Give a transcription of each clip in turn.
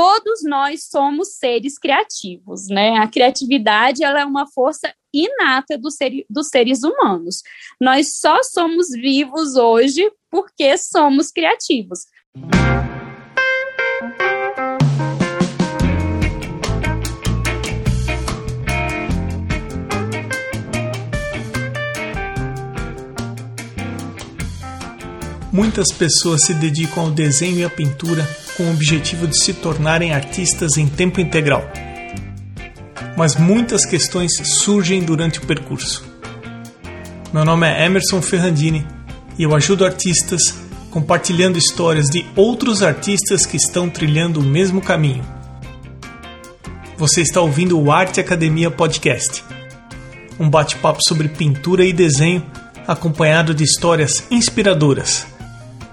todos nós somos seres criativos, né? A criatividade ela é uma força inata do ser, dos seres humanos. Nós só somos vivos hoje porque somos criativos. Muitas pessoas se dedicam ao desenho e à pintura com o objetivo de se tornarem artistas em tempo integral. Mas muitas questões surgem durante o percurso. Meu nome é Emerson Ferrandini e eu ajudo artistas compartilhando histórias de outros artistas que estão trilhando o mesmo caminho. Você está ouvindo o Arte Academia Podcast, um bate-papo sobre pintura e desenho acompanhado de histórias inspiradoras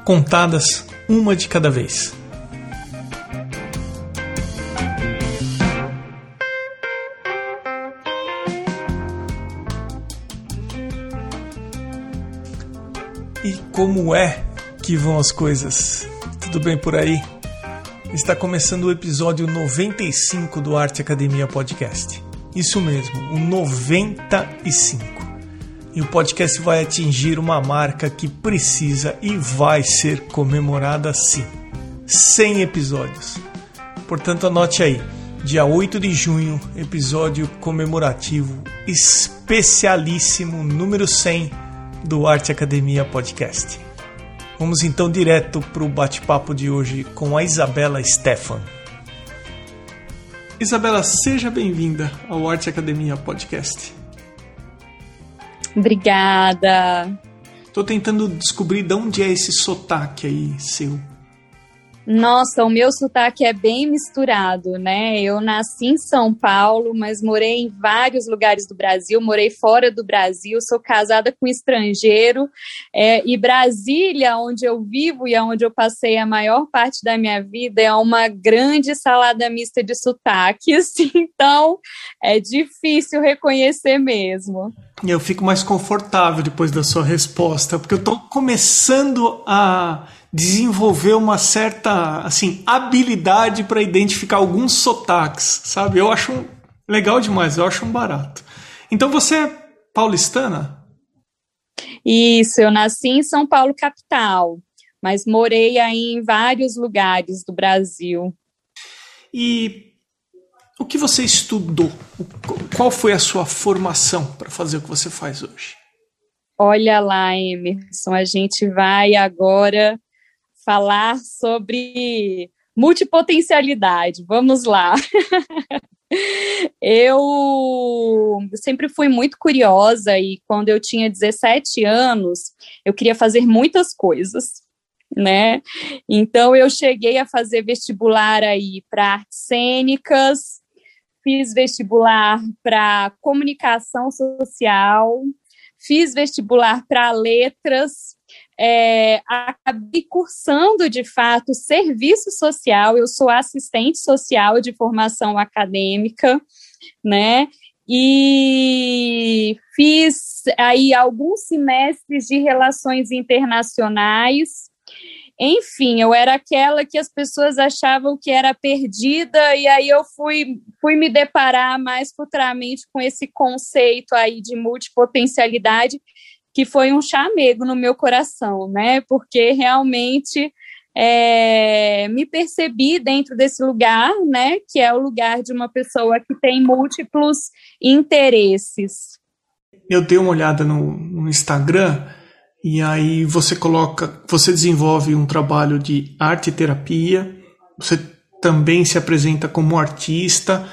contadas uma de cada vez. Como é que vão as coisas? Tudo bem por aí? Está começando o episódio 95 do Arte Academia Podcast. Isso mesmo, o 95 e o podcast vai atingir uma marca que precisa e vai ser comemorada sim. 100 episódios. Portanto, anote aí, dia 8 de junho, episódio comemorativo especialíssimo número 100 do Arte Academia Podcast. Vamos então direto para o bate-papo de hoje com a Isabela Stefan. Isabela, seja bem-vinda ao Arte Academia Podcast. Obrigada. Tô tentando descobrir de onde é esse sotaque aí seu. Nossa, o meu sotaque é bem misturado, né? Eu nasci em São Paulo, mas morei em vários lugares do Brasil, morei fora do Brasil, sou casada com um estrangeiro, é, e Brasília, onde eu vivo e onde eu passei a maior parte da minha vida, é uma grande salada mista de sotaques, então é difícil reconhecer mesmo. Eu fico mais confortável depois da sua resposta, porque eu estou começando a desenvolver uma certa assim habilidade para identificar alguns sotaques, sabe? Eu acho legal demais, eu acho um barato. Então você é paulistana? Isso, eu nasci em São Paulo capital, mas morei aí em vários lugares do Brasil. E o que você estudou? Qual foi a sua formação para fazer o que você faz hoje? Olha lá, Emerson, a gente vai agora falar sobre multipotencialidade. Vamos lá. eu sempre fui muito curiosa e quando eu tinha 17 anos, eu queria fazer muitas coisas, né? Então eu cheguei a fazer vestibular aí para artes cênicas, fiz vestibular para comunicação social, fiz vestibular para letras, é, acabei cursando de fato serviço social, eu sou assistente social de formação acadêmica, né? E fiz aí alguns semestres de relações internacionais. Enfim, eu era aquela que as pessoas achavam que era perdida, e aí eu fui, fui me deparar mais futuramente com esse conceito aí de multipotencialidade, que foi um chamego no meu coração, né? Porque realmente é, me percebi dentro desse lugar, né? Que é o lugar de uma pessoa que tem múltiplos interesses. Eu dei uma olhada no, no Instagram e aí você coloca, você desenvolve um trabalho de arte e terapia, você também se apresenta como artista,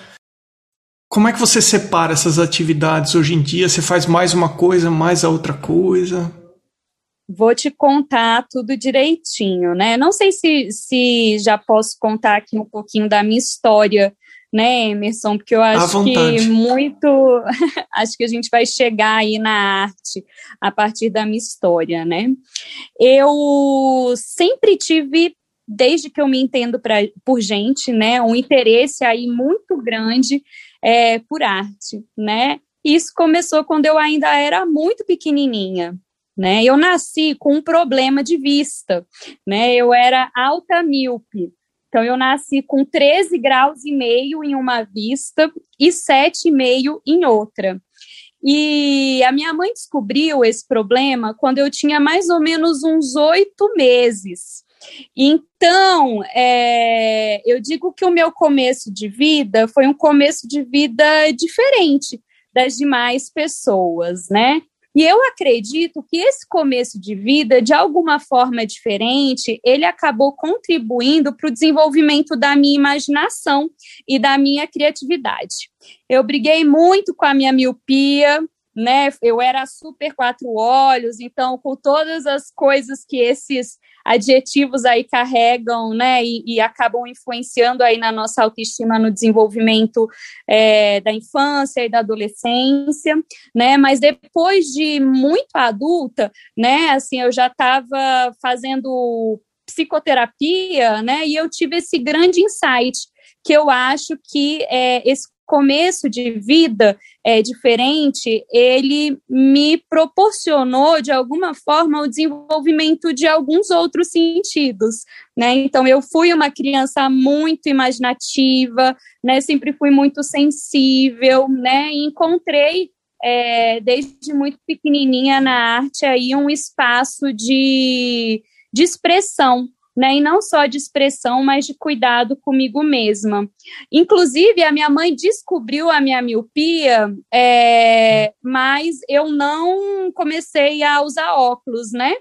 como é que você separa essas atividades hoje em dia? Você faz mais uma coisa, mais a outra coisa? Vou te contar tudo direitinho, né? Não sei se, se já posso contar aqui um pouquinho da minha história, né, Emerson? Porque eu acho que muito. acho que a gente vai chegar aí na arte a partir da minha história, né? Eu sempre tive desde que eu me entendo pra, por gente, né, um interesse aí muito grande é, por arte, né? Isso começou quando eu ainda era muito pequenininha, né? Eu nasci com um problema de vista, né? Eu era alta míope. Então, eu nasci com 13 graus e meio em uma vista e 7,5 em outra. E a minha mãe descobriu esse problema quando eu tinha mais ou menos uns oito meses. Então, é, eu digo que o meu começo de vida foi um começo de vida diferente das demais pessoas, né? E eu acredito que esse começo de vida, de alguma forma diferente, ele acabou contribuindo para o desenvolvimento da minha imaginação e da minha criatividade. Eu briguei muito com a minha miopia, né? Eu era super quatro olhos, então com todas as coisas que esses adjetivos aí carregam, né, e, e acabam influenciando aí na nossa autoestima no desenvolvimento é, da infância e da adolescência, né, mas depois de muito adulta, né, assim, eu já estava fazendo psicoterapia, né, e eu tive esse grande insight que eu acho que é, esse começo de vida é, diferente, ele me proporcionou, de alguma forma, o desenvolvimento de alguns outros sentidos, né? Então, eu fui uma criança muito imaginativa, né? Sempre fui muito sensível, né? E encontrei, é, desde muito pequenininha na arte, aí um espaço de, de expressão, né? E não só de expressão, mas de cuidado comigo mesma. Inclusive, a minha mãe descobriu a minha miopia, é, mas eu não comecei a usar óculos, né?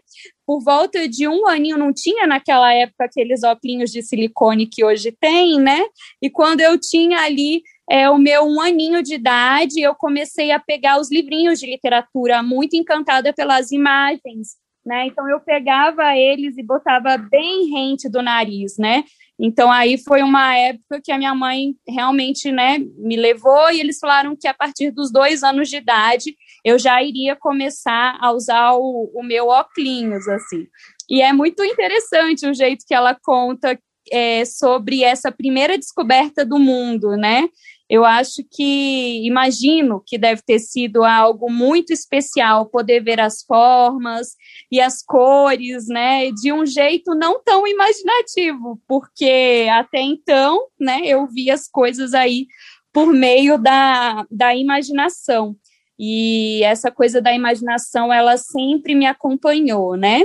Por volta de um aninho, não tinha naquela época aqueles óculos de silicone que hoje tem, né? E quando eu tinha ali é, o meu um aninho de idade, eu comecei a pegar os livrinhos de literatura, muito encantada pelas imagens né? Então eu pegava eles e botava bem rente do nariz, né? Então aí foi uma época que a minha mãe realmente, né, me levou e eles falaram que a partir dos dois anos de idade eu já iria começar a usar o, o meu óculos, assim. E é muito interessante o jeito que ela conta é, sobre essa primeira descoberta do mundo, né? Eu acho que, imagino que deve ter sido algo muito especial poder ver as formas e as cores, né, de um jeito não tão imaginativo, porque até então, né, eu vi as coisas aí por meio da, da imaginação. E essa coisa da imaginação, ela sempre me acompanhou, né?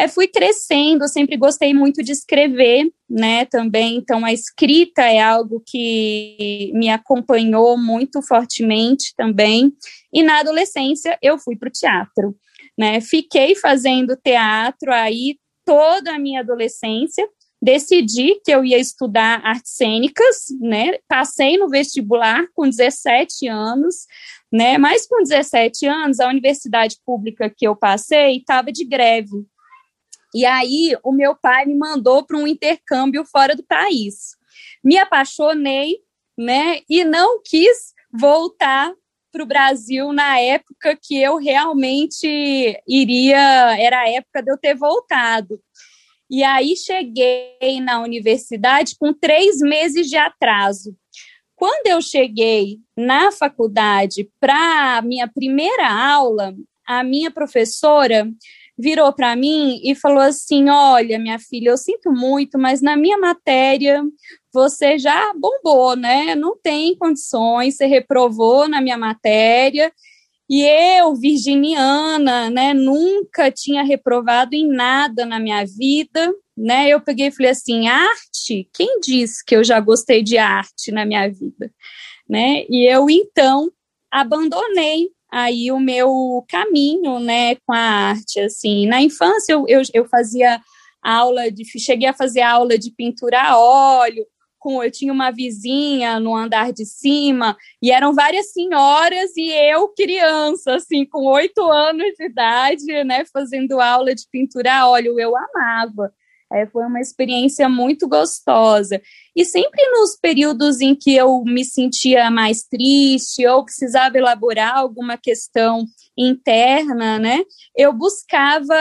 É, fui crescendo, sempre gostei muito de escrever, né, também, então a escrita é algo que me acompanhou muito fortemente também, e na adolescência eu fui para o teatro, né, fiquei fazendo teatro aí toda a minha adolescência, decidi que eu ia estudar artes cênicas, né, passei no vestibular com 17 anos, né, mas com 17 anos, a universidade pública que eu passei estava de greve, e aí o meu pai me mandou para um intercâmbio fora do país. Me apaixonei, né? E não quis voltar para o Brasil na época que eu realmente iria, era a época de eu ter voltado. E aí cheguei na universidade com três meses de atraso. Quando eu cheguei na faculdade para minha primeira aula, a minha professora virou para mim e falou assim: Olha, minha filha, eu sinto muito, mas na minha matéria você já bombou, né? Não tem condições, você reprovou na minha matéria. E eu, virginiana, né, nunca tinha reprovado em nada na minha vida, né? Eu peguei e falei assim: arte? Quem disse que eu já gostei de arte na minha vida? Né? E eu então abandonei aí o meu caminho, né, com a arte, assim. Na infância eu, eu, eu fazia aula de, cheguei a fazer aula de pintura a óleo, com, eu tinha uma vizinha no andar de cima, e eram várias senhoras e eu criança, assim, com oito anos de idade, né, fazendo aula de pintura a óleo, eu amava. É, foi uma experiência muito gostosa. E sempre nos períodos em que eu me sentia mais triste ou precisava elaborar alguma questão interna, né, eu buscava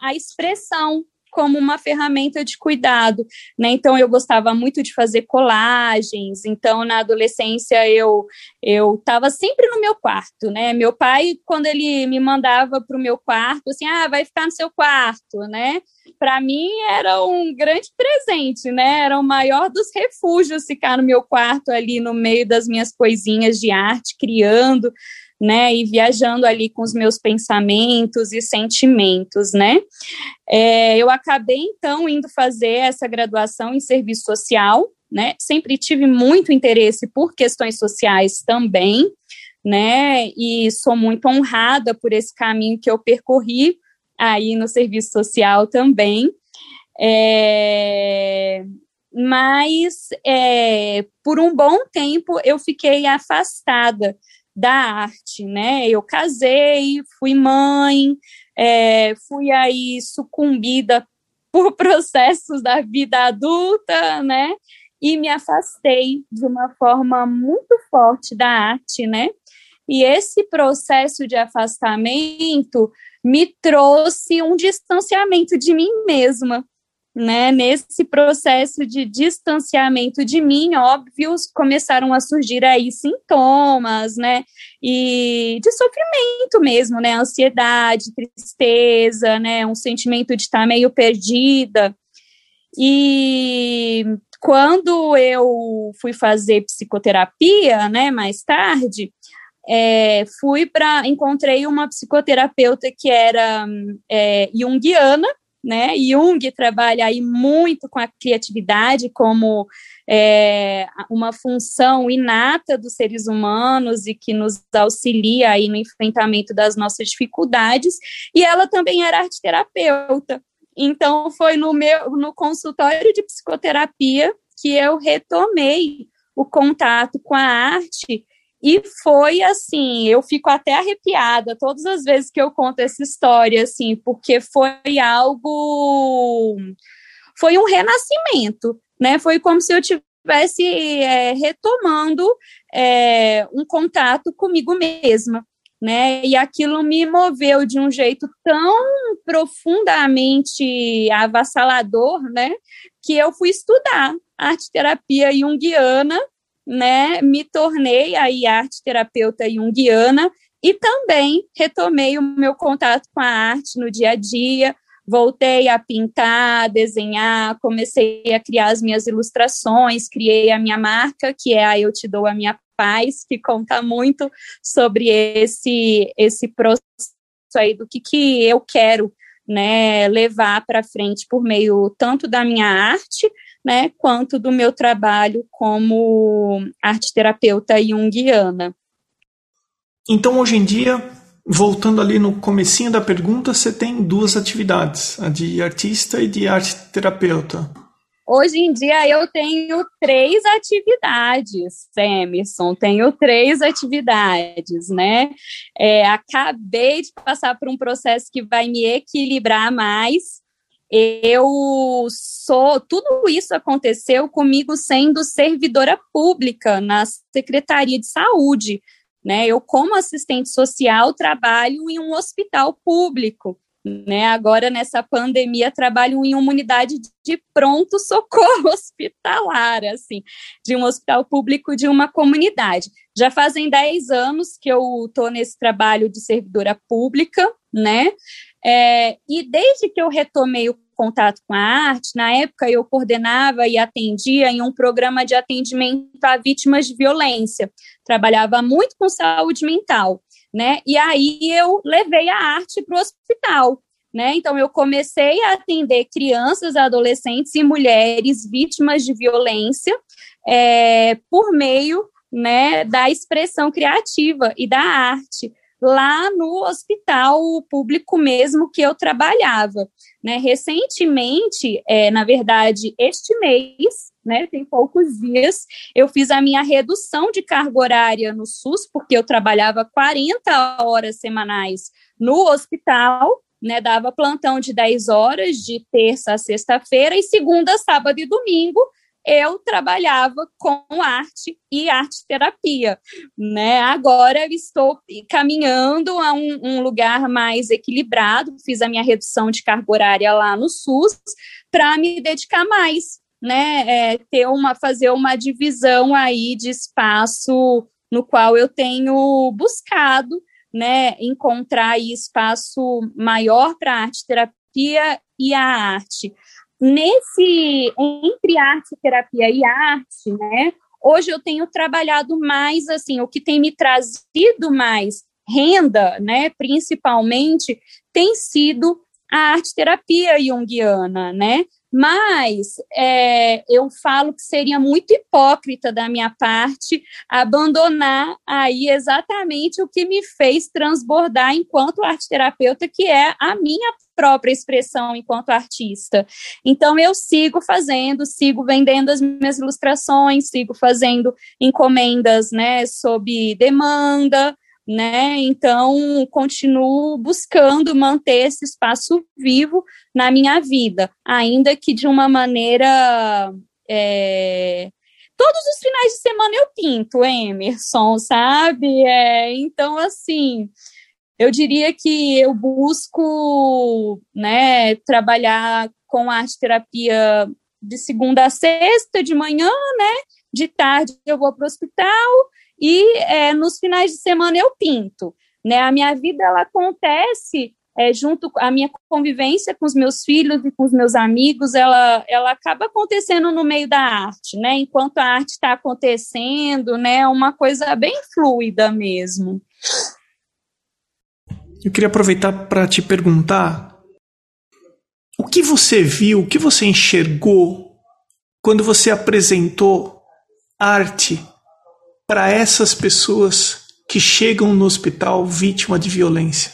a expressão como uma ferramenta de cuidado, né? Então eu gostava muito de fazer colagens. Então na adolescência eu eu estava sempre no meu quarto, né? Meu pai quando ele me mandava para o meu quarto, assim, ah, vai ficar no seu quarto, né? Para mim era um grande presente, né? Era o maior dos refúgios ficar no meu quarto ali no meio das minhas coisinhas de arte, criando né, e viajando ali com os meus pensamentos e sentimentos, né. É, eu acabei, então, indo fazer essa graduação em serviço social, né, sempre tive muito interesse por questões sociais também, né, e sou muito honrada por esse caminho que eu percorri aí no serviço social também. É, mas é, por um bom tempo eu fiquei afastada da arte, né? Eu casei, fui mãe, é, fui aí sucumbida por processos da vida adulta, né? E me afastei de uma forma muito forte da arte, né? E esse processo de afastamento me trouxe um distanciamento de mim mesma, né, nesse processo de distanciamento de mim, óbvios, começaram a surgir aí sintomas, né, e de sofrimento mesmo, né, ansiedade, tristeza, né, um sentimento de estar meio perdida. E quando eu fui fazer psicoterapia, né, mais tarde, é, fui para encontrei uma psicoterapeuta que era é, junguiana, né? Jung trabalha aí muito com a criatividade como é, uma função inata dos seres humanos e que nos auxilia aí no enfrentamento das nossas dificuldades. E ela também era arte terapeuta. Então foi no meu no consultório de psicoterapia que eu retomei o contato com a arte e foi assim, eu fico até arrepiada todas as vezes que eu conto essa história, assim, porque foi algo. Foi um renascimento, né? Foi como se eu tivesse é, retomando é, um contato comigo mesma, né? E aquilo me moveu de um jeito tão profundamente avassalador, né? Que eu fui estudar arte terapia junguiana né, me tornei aí arte terapeuta junguiana e também retomei o meu contato com a arte no dia a dia, voltei a pintar, a desenhar, comecei a criar as minhas ilustrações, criei a minha marca, que é a Eu Te Dou a Minha Paz, que conta muito sobre esse, esse processo aí do que, que eu quero né, levar para frente por meio tanto da minha arte, né, quanto do meu trabalho como arte terapeuta junguiana. Então, hoje em dia, voltando ali no comecinho da pergunta, você tem duas atividades, a de artista e de arte terapeuta. Hoje em dia eu tenho três atividades, Emerson, tenho três atividades, né? É, acabei de passar por um processo que vai me equilibrar mais, eu sou. Tudo isso aconteceu comigo sendo servidora pública na Secretaria de Saúde. Né? Eu, como assistente social, trabalho em um hospital público. Né? Agora, nessa pandemia, trabalho em uma unidade de pronto socorro hospitalar, assim, de um hospital público de uma comunidade. Já fazem 10 anos que eu estou nesse trabalho de servidora pública, né? É, e desde que eu retomei o contato com a arte, na época eu coordenava e atendia em um programa de atendimento a vítimas de violência. Trabalhava muito com saúde mental, né? E aí eu levei a arte para o hospital. Né? Então, eu comecei a atender crianças, adolescentes e mulheres vítimas de violência é, por meio né, da expressão criativa e da arte lá no hospital público mesmo que eu trabalhava. Né? Recentemente, é, na verdade, este mês, né, tem poucos dias, eu fiz a minha redução de carga horária no SUS, porque eu trabalhava 40 horas semanais no hospital, né, dava plantão de 10 horas de terça a sexta-feira e segunda, sábado e domingo eu trabalhava com arte e arte terapia, né? Agora estou caminhando a um, um lugar mais equilibrado, fiz a minha redução de carga horária lá no SUS para me dedicar mais, né? É, ter uma fazer uma divisão aí de espaço no qual eu tenho buscado, né? Encontrar espaço maior para arte terapia e a arte nesse entre arte, terapia e arte, né? Hoje eu tenho trabalhado mais assim, o que tem me trazido mais renda, né, principalmente, tem sido a arte terapia junguiana, né? Mas é, eu falo que seria muito hipócrita da minha parte abandonar aí exatamente o que me fez transbordar enquanto arte terapeuta, que é a minha própria expressão enquanto artista. Então eu sigo fazendo, sigo vendendo as minhas ilustrações, sigo fazendo encomendas, né, sob demanda, né? Então, continuo buscando manter esse espaço vivo na minha vida, ainda que de uma maneira. É... Todos os finais de semana eu pinto, Emerson, sabe? É, então, assim, eu diria que eu busco né, trabalhar com arte terapia de segunda a sexta, de manhã, né? De tarde eu vou para o hospital e é, nos finais de semana eu pinto. Né? A minha vida ela acontece é, junto a minha convivência com os meus filhos e com os meus amigos, ela, ela acaba acontecendo no meio da arte, né? Enquanto a arte está acontecendo, né? Uma coisa bem fluida mesmo. Eu queria aproveitar para te perguntar o que você viu, o que você enxergou quando você apresentou arte para essas pessoas que chegam no hospital vítima de violência?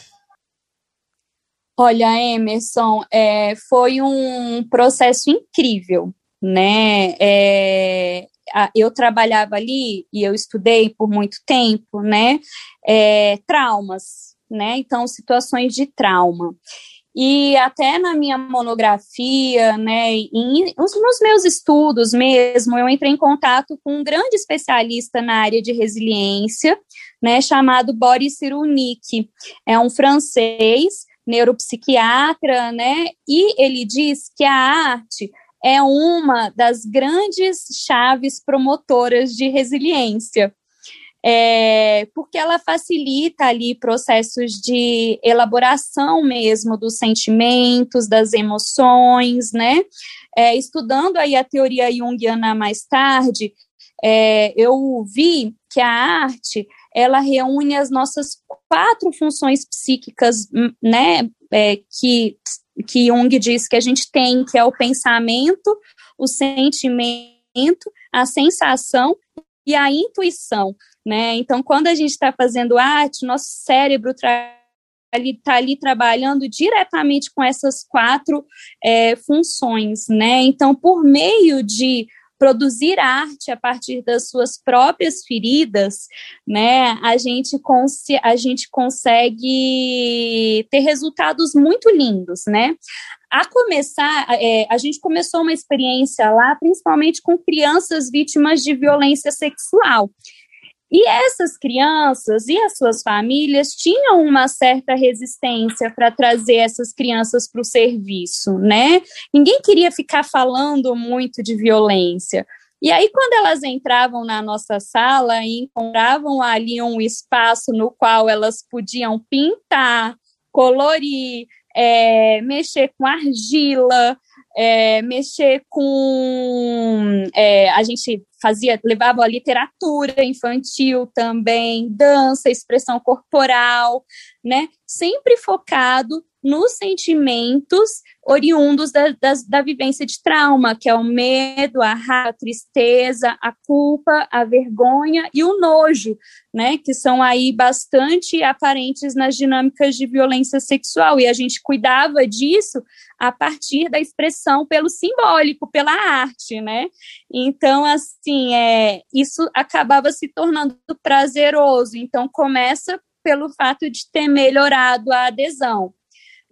Olha, Emerson, é, foi um processo incrível, né? É, eu trabalhava ali e eu estudei por muito tempo, né? É, traumas, né? Então, situações de trauma. E até na minha monografia, né, em, nos meus estudos mesmo, eu entrei em contato com um grande especialista na área de resiliência, né, chamado Boris Cyrulnik. É um francês, neuropsiquiatra, né, e ele diz que a arte é uma das grandes chaves promotoras de resiliência é, porque ela facilita ali processos de elaboração mesmo dos sentimentos, das emoções, né? É, estudando aí a teoria junguiana mais tarde, é, eu vi que a arte ela reúne as nossas quatro funções psíquicas, hum, né? É, que que Jung diz que a gente tem, que é o pensamento, o sentimento, a sensação e a intuição né? Então, quando a gente está fazendo arte, nosso cérebro está ali, tá ali trabalhando diretamente com essas quatro é, funções, né? Então, por meio de produzir arte a partir das suas próprias feridas, né, a gente, a gente consegue ter resultados muito lindos, né? A começar, é, a gente começou uma experiência lá, principalmente com crianças vítimas de violência sexual. E essas crianças e as suas famílias tinham uma certa resistência para trazer essas crianças para o serviço, né? Ninguém queria ficar falando muito de violência. E aí, quando elas entravam na nossa sala e encontravam ali um espaço no qual elas podiam pintar, colorir, é, mexer com argila, é, mexer com. É, a gente fazia, levava a literatura infantil também, dança, expressão corporal, né? Sempre focado nos sentimentos oriundos da, da, da, vivência de trauma, que é o medo, a raiva, a tristeza, a culpa, a vergonha e o nojo, né, que são aí bastante aparentes nas dinâmicas de violência sexual. E a gente cuidava disso a partir da expressão pelo simbólico, pela arte, né? Então, assim, é, isso acabava se tornando prazeroso. Então, começa pelo fato de ter melhorado a adesão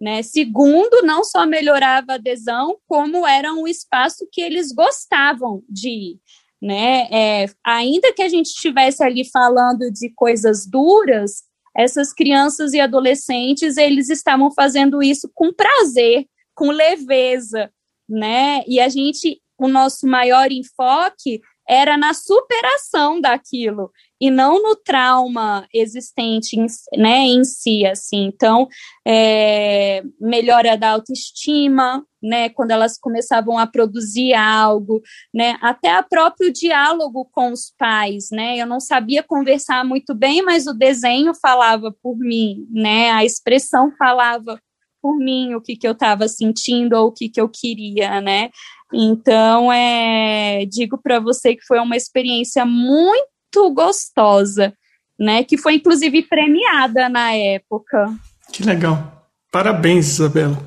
Né? Segundo, não só melhorava a adesão, como era um espaço que eles gostavam de ir. Né? É, ainda que a gente estivesse ali falando de coisas duras, essas crianças e adolescentes eles estavam fazendo isso com prazer, com leveza, né? E a gente, o nosso maior enfoque era na superação daquilo e não no trauma existente né, em si, assim. Então, é, melhora da autoestima, né, quando elas começavam a produzir algo, né, até o próprio diálogo com os pais, né, eu não sabia conversar muito bem, mas o desenho falava por mim, né, a expressão falava por mim o que, que eu estava sentindo ou o que, que eu queria, né, então, é, digo para você que foi uma experiência muito gostosa, né? Que foi inclusive premiada na época. Que legal. Parabéns, Isabela.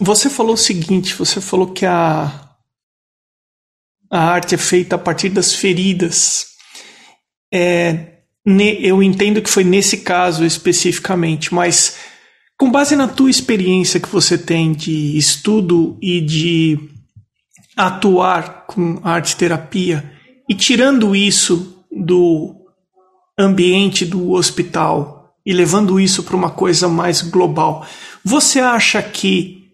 Você falou o seguinte, você falou que a a arte é feita a partir das feridas. É, eu entendo que foi nesse caso especificamente, mas com base na tua experiência que você tem de estudo e de atuar com arte terapia e tirando isso do ambiente do hospital e levando isso para uma coisa mais global, você acha que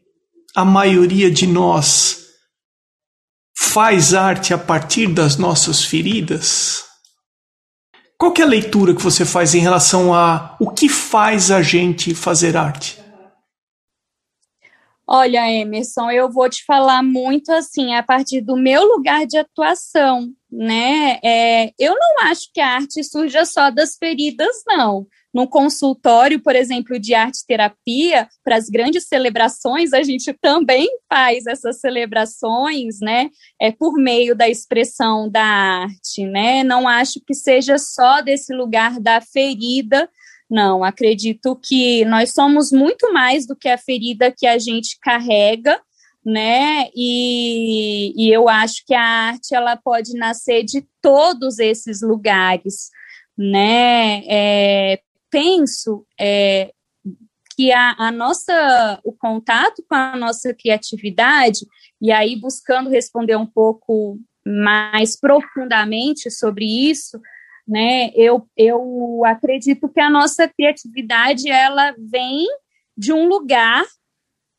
a maioria de nós faz arte a partir das nossas feridas? Qual é a leitura que você faz em relação a o que faz a gente fazer arte? Olha, Emerson, eu vou te falar muito assim, a partir do meu lugar de atuação, né? É, eu não acho que a arte surja só das feridas, não. No consultório, por exemplo, de arte terapia, para as grandes celebrações, a gente também faz essas celebrações, né? É por meio da expressão da arte, né? Não acho que seja só desse lugar da ferida, não, acredito que nós somos muito mais do que a ferida que a gente carrega, né? E, e eu acho que a arte ela pode nascer de todos esses lugares, né? É, penso é, que a, a, nossa, o contato com a nossa criatividade, e aí buscando responder um pouco mais profundamente sobre isso, né? Eu, eu acredito que a nossa criatividade ela vem de um lugar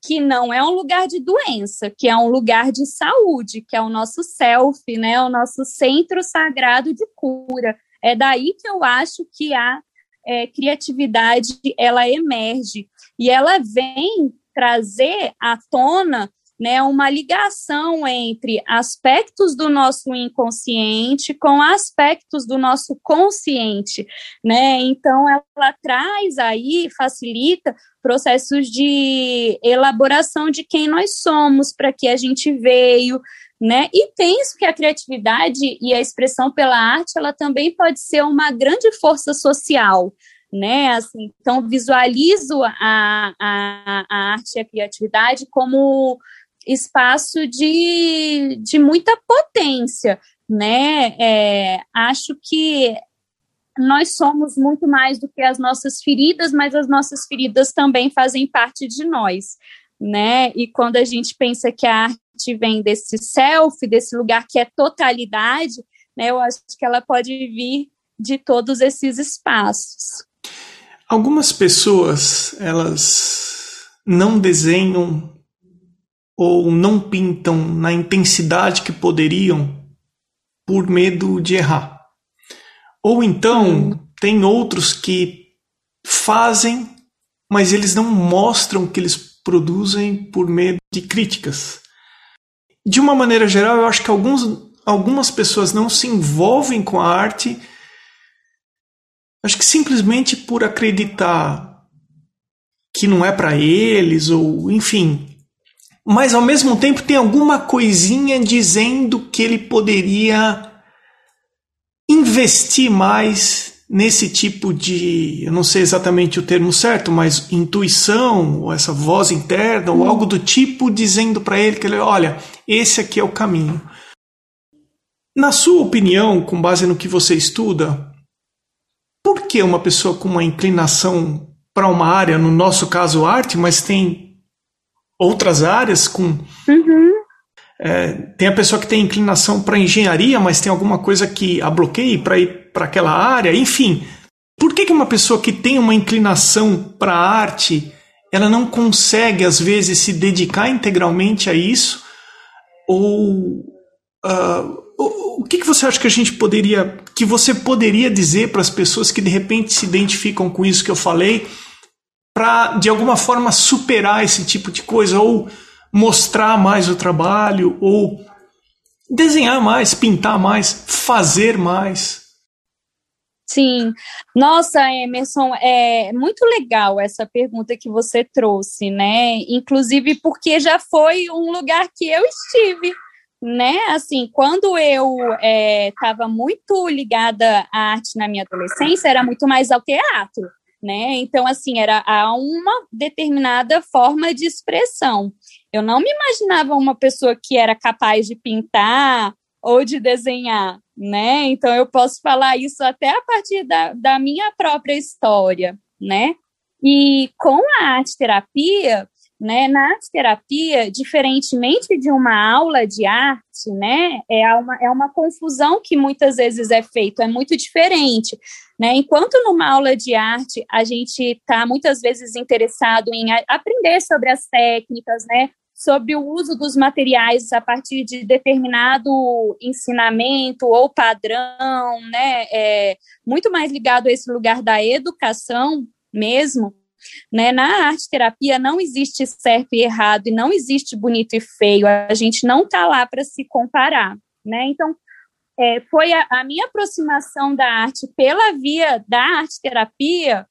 que não é um lugar de doença, que é um lugar de saúde, que é o nosso self, né? O nosso centro sagrado de cura. É daí que eu acho que a é, criatividade ela emerge e ela vem trazer à tona né, uma ligação entre aspectos do nosso inconsciente com aspectos do nosso consciente, né? Então ela traz aí, facilita processos de elaboração de quem nós somos, para que a gente veio, né? E penso que a criatividade e a expressão pela arte, ela também pode ser uma grande força social, né? Assim, então visualizo a, a, a arte e a criatividade como espaço de, de muita potência, né? É, acho que nós somos muito mais do que as nossas feridas, mas as nossas feridas também fazem parte de nós, né? E quando a gente pensa que a arte vem desse self, desse lugar que é totalidade, né? Eu acho que ela pode vir de todos esses espaços. Algumas pessoas, elas não desenham ou não pintam na intensidade que poderiam por medo de errar. Ou então hum. tem outros que fazem, mas eles não mostram que eles produzem por medo de críticas. De uma maneira geral, eu acho que alguns, algumas pessoas não se envolvem com a arte, acho que simplesmente por acreditar que não é para eles, ou enfim, mas ao mesmo tempo tem alguma coisinha dizendo que ele poderia investir mais nesse tipo de, eu não sei exatamente o termo certo, mas intuição, ou essa voz interna, ou algo do tipo dizendo para ele que ele, olha, esse aqui é o caminho. Na sua opinião, com base no que você estuda, por que uma pessoa com uma inclinação para uma área, no nosso caso arte, mas tem outras áreas com. Uhum. É, tem a pessoa que tem inclinação para engenharia, mas tem alguma coisa que a bloqueie para ir para aquela área, enfim. Por que, que uma pessoa que tem uma inclinação para a arte, ela não consegue, às vezes, se dedicar integralmente a isso? Ou. Uh, o, o que, que você acha que a gente poderia. que você poderia dizer para as pessoas que de repente se identificam com isso que eu falei? Para de alguma forma superar esse tipo de coisa ou mostrar mais o trabalho ou desenhar mais, pintar mais, fazer mais. Sim, nossa, Emerson, é muito legal essa pergunta que você trouxe, né? Inclusive porque já foi um lugar que eu estive, né? Assim, quando eu estava é, muito ligada à arte na minha adolescência, era muito mais ao teatro né? Então, assim, era a uma determinada forma de expressão. Eu não me imaginava uma pessoa que era capaz de pintar ou de desenhar, né? Então, eu posso falar isso até a partir da, da minha própria história, né? E com a arte terapia, né, na arte terapia, diferentemente de uma aula de arte, né, é uma, é uma confusão que muitas vezes é feito, é muito diferente. Né? Enquanto numa aula de arte a gente está muitas vezes interessado em aprender sobre as técnicas, né? sobre o uso dos materiais a partir de determinado ensinamento ou padrão, né? É muito mais ligado a esse lugar da educação mesmo. Né? Na arte terapia não existe certo e errado, e não existe bonito e feio, a gente não está lá para se comparar. Né? Então, é, foi a, a, minha aproximação da arte pela via da arte terapia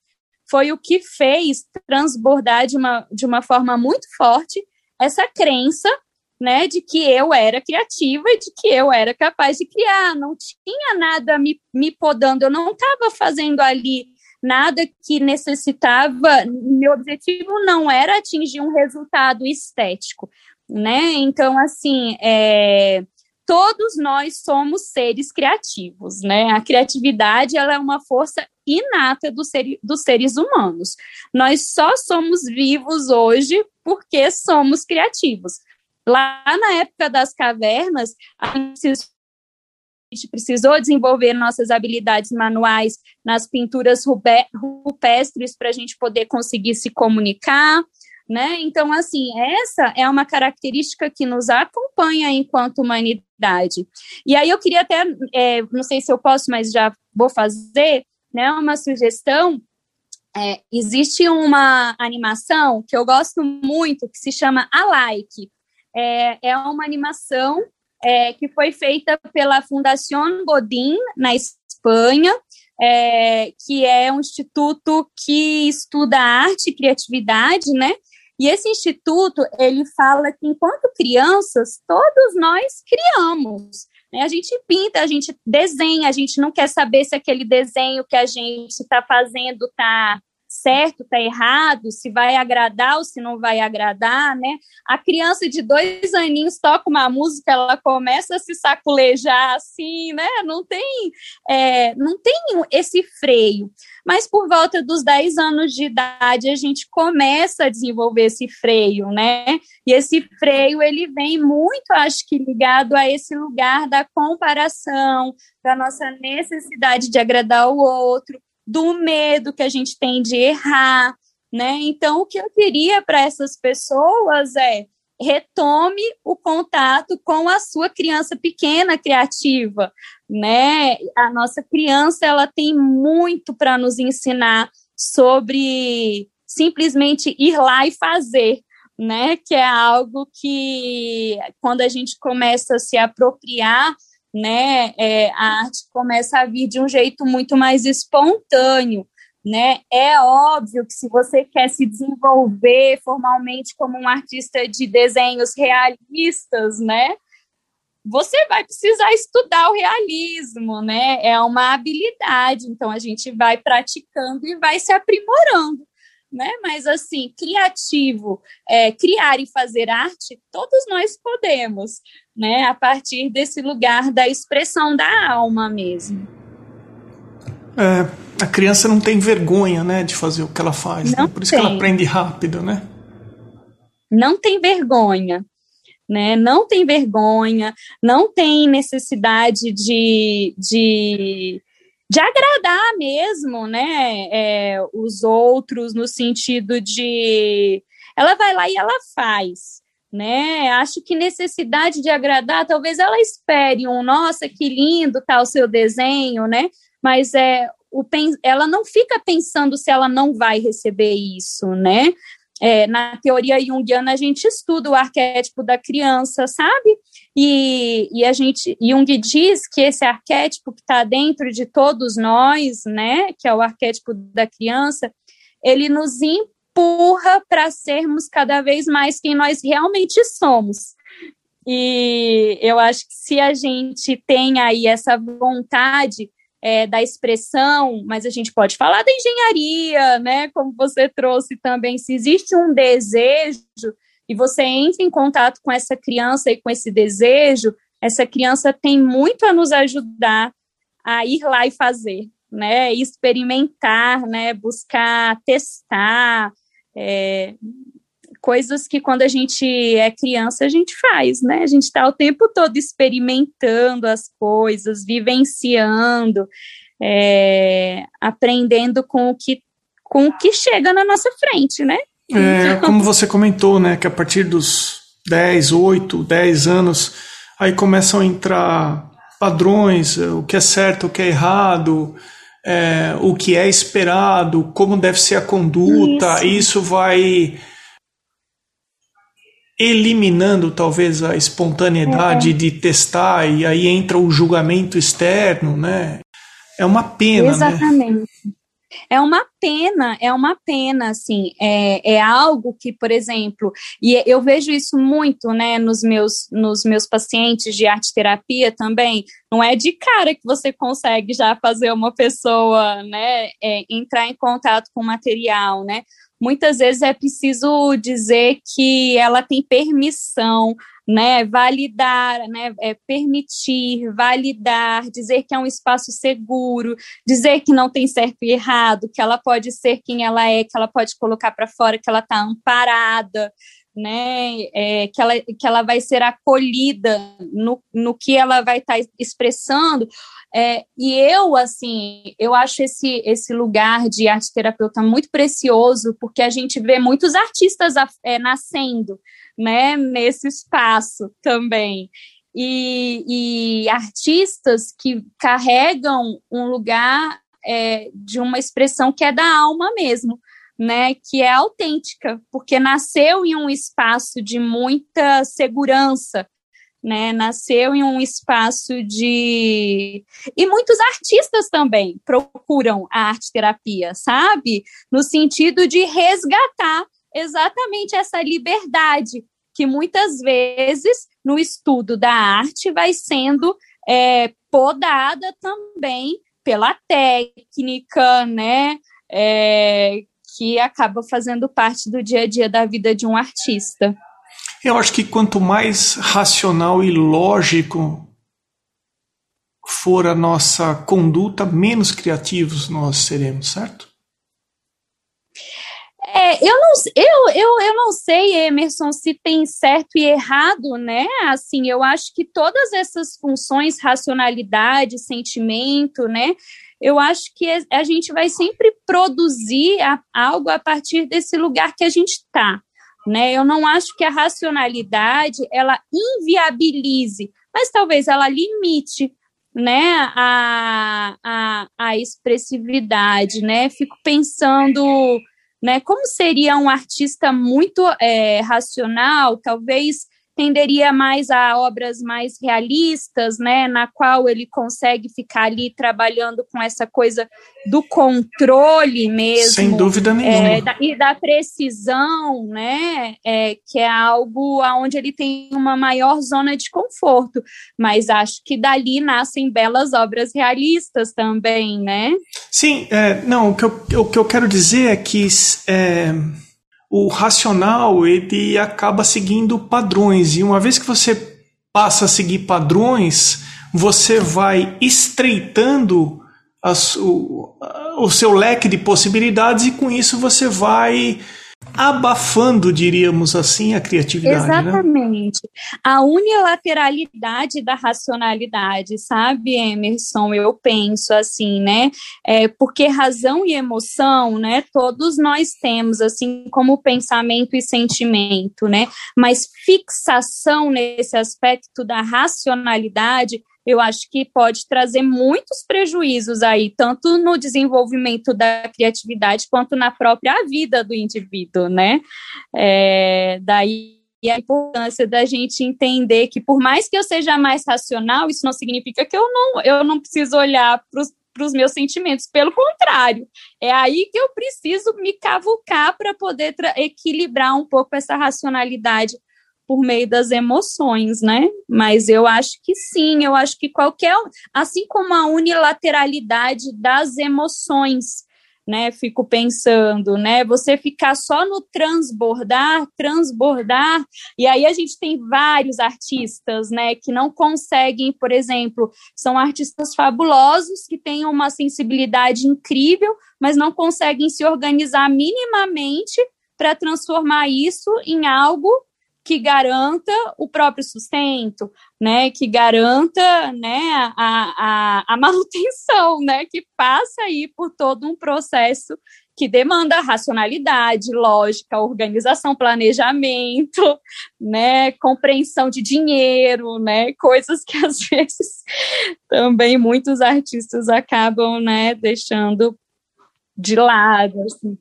foi o que fez transbordar de uma, de uma forma muito forte essa crença né, de que eu era criativa e de que eu era capaz de criar, não tinha nada me, me podando, eu não estava fazendo ali nada que necessitava, meu objetivo não era atingir um resultado estético, né, então, assim, é, todos nós somos seres criativos, né? A criatividade ela é uma força inata do ser, dos seres humanos. Nós só somos vivos hoje porque somos criativos. Lá na época das cavernas, a gente precisou desenvolver nossas habilidades manuais nas pinturas rupestres para a gente poder conseguir se comunicar, né? Então, assim, essa é uma característica que nos acompanha enquanto humanidade. E aí eu queria até, é, não sei se eu posso, mas já vou fazer, né, uma sugestão. É, existe uma animação que eu gosto muito, que se chama Alike. É, é uma animação é, que foi feita pela Fundación Godin, na Espanha, é, que é um instituto que estuda arte e criatividade, né? E esse instituto, ele fala que enquanto crianças, todos nós criamos. Né? A gente pinta, a gente desenha, a gente não quer saber se aquele desenho que a gente está fazendo está certo, está errado, se vai agradar ou se não vai agradar, né? A criança de dois aninhos toca uma música, ela começa a se saculejar assim, né? Não tem, é, não tem esse freio. Mas por volta dos 10 anos de idade, a gente começa a desenvolver esse freio, né? E esse freio, ele vem muito, acho que, ligado a esse lugar da comparação, da nossa necessidade de agradar o outro, do medo que a gente tem de errar, né? Então, o que eu queria para essas pessoas é retome o contato com a sua criança pequena criativa, né? A nossa criança ela tem muito para nos ensinar sobre simplesmente ir lá e fazer, né? Que é algo que quando a gente começa a se apropriar né, é, a arte começa a vir de um jeito muito mais espontâneo, né? É óbvio que se você quer se desenvolver formalmente como um artista de desenhos realistas, né? Você vai precisar estudar o realismo, né? É uma habilidade, então a gente vai praticando e vai se aprimorando né? Mas assim, criativo, é, criar e fazer arte, todos nós podemos, né? A partir desse lugar da expressão da alma mesmo. É, A criança não tem vergonha, né, de fazer o que ela faz. Né? Por isso tem. que ela aprende rápido, né? Não tem vergonha. Né? Não tem vergonha, não tem necessidade de, de, de agradar mesmo, né? É, os outros no sentido de ela vai lá e ela faz, né? Acho que necessidade de agradar, talvez ela espere um, nossa, que lindo tá o seu desenho, né? Mas é o, ela não fica pensando se ela não vai receber isso, né? É, na teoria junguiana a gente estuda o arquétipo da criança, sabe? E, e a gente Jung diz que esse arquétipo que está dentro de todos nós, né, que é o arquétipo da criança, ele nos empurra para sermos cada vez mais quem nós realmente somos. E eu acho que se a gente tem aí essa vontade é, da expressão, mas a gente pode falar da engenharia, né? Como você trouxe também, se existe um desejo e você entra em contato com essa criança e com esse desejo, essa criança tem muito a nos ajudar a ir lá e fazer, né? Experimentar, né? Buscar testar, é, coisas que quando a gente é criança a gente faz, né? A gente está o tempo todo experimentando as coisas, vivenciando, é, aprendendo com o que com o que chega na nossa frente, né? É, então... como você comentou, né, que a partir dos 10, 8, 10 anos, aí começam a entrar padrões, o que é certo, o que é errado, é, o que é esperado, como deve ser a conduta, isso, isso vai eliminando talvez a espontaneidade é. de testar e aí entra o julgamento externo, né? É uma pena, né? Exatamente. Né? É uma pena, é uma pena, assim, é, é algo que, por exemplo, e eu vejo isso muito, né, nos meus, nos meus pacientes de arte terapia também, não é de cara que você consegue já fazer uma pessoa, né, é, entrar em contato com o material, né, muitas vezes é preciso dizer que ela tem permissão, né, validar, né, é, permitir, validar, dizer que é um espaço seguro, dizer que não tem certo e errado, que ela pode ser quem ela é, que ela pode colocar para fora, que ela está amparada, né, é, que, ela, que ela vai ser acolhida no, no que ela vai estar tá expressando, é, e eu, assim, eu acho esse, esse lugar de arte terapeuta muito precioso, porque a gente vê muitos artistas é, nascendo, né, nesse espaço também. E, e artistas que carregam um lugar é, de uma expressão que é da alma mesmo, né, que é autêntica, porque nasceu em um espaço de muita segurança, né, nasceu em um espaço de. E muitos artistas também procuram a arte terapia, sabe? No sentido de resgatar exatamente essa liberdade que muitas vezes no estudo da arte vai sendo é, podada também pela técnica, né? É, que acaba fazendo parte do dia a dia da vida de um artista. Eu acho que quanto mais racional e lógico for a nossa conduta, menos criativos nós seremos, certo? É, eu, não, eu, eu, eu não sei, Emerson, se tem certo e errado, né? Assim, eu acho que todas essas funções, racionalidade, sentimento, né? Eu acho que a gente vai sempre produzir algo a partir desse lugar que a gente está. Né? Eu não acho que a racionalidade ela inviabilize, mas talvez ela limite né, a, a, a expressividade, né? Fico pensando, né, como seria um artista muito é, racional, talvez tenderia mais a obras mais realistas, né, na qual ele consegue ficar ali trabalhando com essa coisa do controle mesmo, sem dúvida nenhuma, é, da, e da precisão, né, é, que é algo aonde ele tem uma maior zona de conforto. Mas acho que dali nascem belas obras realistas também, né? Sim, é, não, o que, eu, o que eu quero dizer é que é, o racional ele acaba seguindo padrões. E uma vez que você passa a seguir padrões, você vai estreitando as, o, o seu leque de possibilidades e com isso você vai abafando, diríamos assim, a criatividade. Né? Exatamente. Né? A unilateralidade da racionalidade, sabe, Emerson? Eu penso assim, né? É, porque razão e emoção, né? Todos nós temos, assim como pensamento e sentimento, né? Mas fixação nesse aspecto da racionalidade eu acho que pode trazer muitos prejuízos aí, tanto no desenvolvimento da criatividade quanto na própria vida do indivíduo, né? É, daí a importância da gente entender que por mais que eu seja mais racional, isso não significa que eu não, eu não preciso olhar para os meus sentimentos. Pelo contrário, é aí que eu preciso me cavucar para poder equilibrar um pouco essa racionalidade por meio das emoções, né? Mas eu acho que sim, eu acho que qualquer, assim como a unilateralidade das emoções, né? Fico pensando, né? Você ficar só no transbordar, transbordar, e aí a gente tem vários artistas, né? Que não conseguem, por exemplo, são artistas fabulosos que têm uma sensibilidade incrível, mas não conseguem se organizar minimamente para transformar isso em algo que garanta o próprio sustento, né, que garanta, né, a, a, a manutenção, né, que passa aí por todo um processo que demanda racionalidade, lógica, organização, planejamento, né, compreensão de dinheiro, né, coisas que às vezes também muitos artistas acabam, né, deixando de lado, assim.